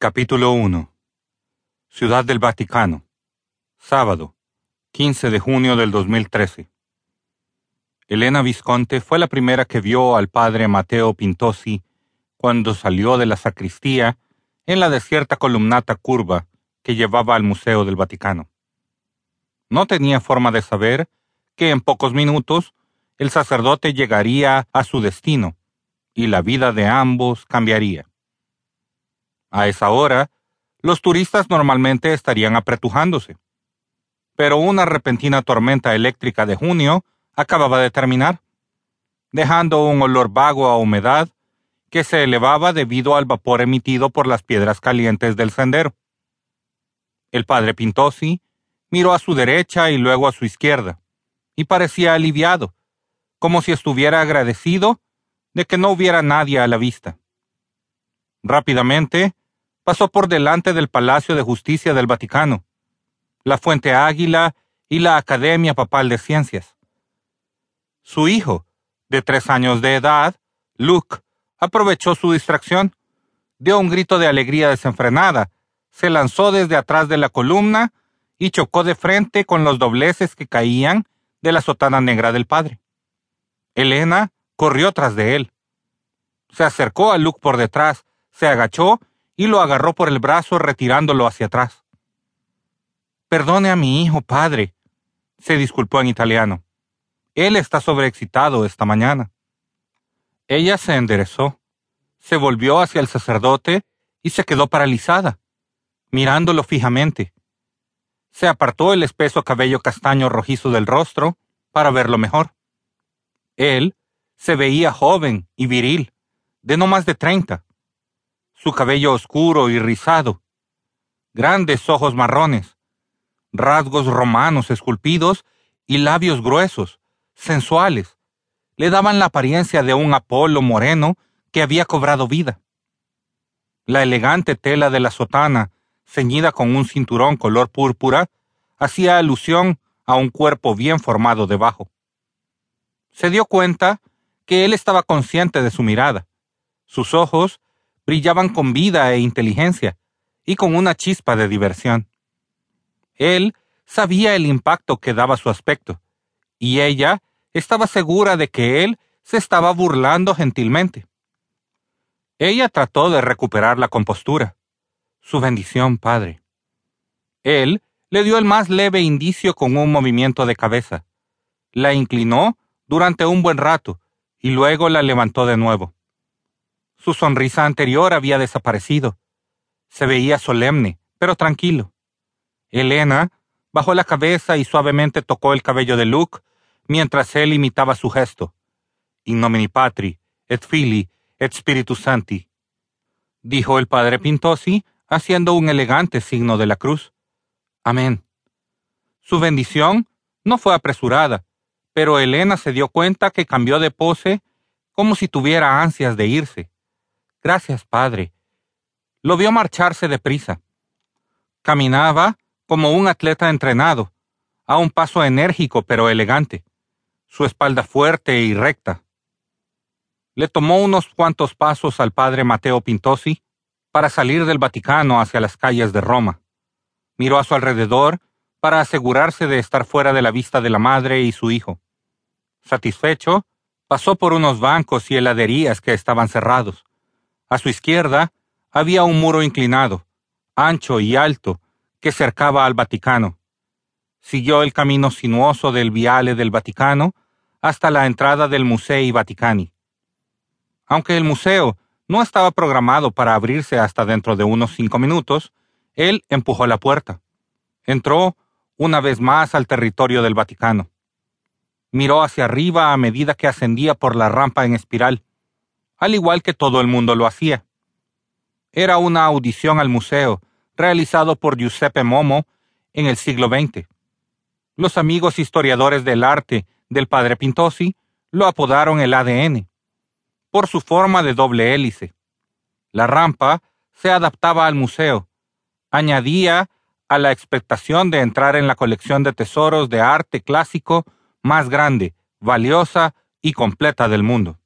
Capítulo 1 Ciudad del Vaticano Sábado 15 de junio del 2013 Elena Visconte fue la primera que vio al padre Mateo Pintosi cuando salió de la sacristía en la desierta columnata curva que llevaba al Museo del Vaticano. No tenía forma de saber que en pocos minutos el sacerdote llegaría a su destino y la vida de ambos cambiaría. A esa hora, los turistas normalmente estarían apretujándose. Pero una repentina tormenta eléctrica de junio acababa de terminar, dejando un olor vago a humedad que se elevaba debido al vapor emitido por las piedras calientes del sendero. El padre Pintosi miró a su derecha y luego a su izquierda, y parecía aliviado, como si estuviera agradecido de que no hubiera nadie a la vista. Rápidamente pasó por delante del Palacio de Justicia del Vaticano, la Fuente Águila y la Academia Papal de Ciencias. Su hijo, de tres años de edad, Luke, aprovechó su distracción, dio un grito de alegría desenfrenada, se lanzó desde atrás de la columna y chocó de frente con los dobleces que caían de la sotana negra del padre. Elena corrió tras de él. Se acercó a Luke por detrás, se agachó y lo agarró por el brazo retirándolo hacia atrás. Perdone a mi hijo, padre, se disculpó en italiano. Él está sobreexcitado esta mañana. Ella se enderezó, se volvió hacia el sacerdote y se quedó paralizada, mirándolo fijamente. Se apartó el espeso cabello castaño rojizo del rostro para verlo mejor. Él se veía joven y viril, de no más de treinta su cabello oscuro y rizado, grandes ojos marrones, rasgos romanos esculpidos y labios gruesos, sensuales, le daban la apariencia de un Apolo moreno que había cobrado vida. La elegante tela de la sotana, ceñida con un cinturón color púrpura, hacía alusión a un cuerpo bien formado debajo. Se dio cuenta que él estaba consciente de su mirada. Sus ojos brillaban con vida e inteligencia y con una chispa de diversión. Él sabía el impacto que daba su aspecto, y ella estaba segura de que él se estaba burlando gentilmente. Ella trató de recuperar la compostura. Su bendición, padre. Él le dio el más leve indicio con un movimiento de cabeza. La inclinó durante un buen rato y luego la levantó de nuevo. Su sonrisa anterior había desaparecido. Se veía solemne, pero tranquilo. Elena bajó la cabeza y suavemente tocó el cabello de Luke mientras él imitaba su gesto. In nomine patri, et fili, et spiritus santi. Dijo el padre Pintosi, haciendo un elegante signo de la cruz. Amén. Su bendición no fue apresurada, pero Elena se dio cuenta que cambió de pose como si tuviera ansias de irse. Gracias, padre. Lo vio marcharse deprisa. Caminaba como un atleta entrenado, a un paso enérgico pero elegante, su espalda fuerte y recta. Le tomó unos cuantos pasos al padre Mateo Pintosi para salir del Vaticano hacia las calles de Roma. Miró a su alrededor para asegurarse de estar fuera de la vista de la madre y su hijo. Satisfecho, pasó por unos bancos y heladerías que estaban cerrados. A su izquierda había un muro inclinado, ancho y alto, que cercaba al Vaticano. Siguió el camino sinuoso del Viale del Vaticano hasta la entrada del Musei Vaticani. Aunque el museo no estaba programado para abrirse hasta dentro de unos cinco minutos, él empujó la puerta. Entró una vez más al territorio del Vaticano. Miró hacia arriba a medida que ascendía por la rampa en espiral al igual que todo el mundo lo hacía. Era una audición al museo, realizado por Giuseppe Momo en el siglo XX. Los amigos historiadores del arte del padre Pintosi lo apodaron el ADN, por su forma de doble hélice. La rampa se adaptaba al museo, añadía a la expectación de entrar en la colección de tesoros de arte clásico más grande, valiosa y completa del mundo.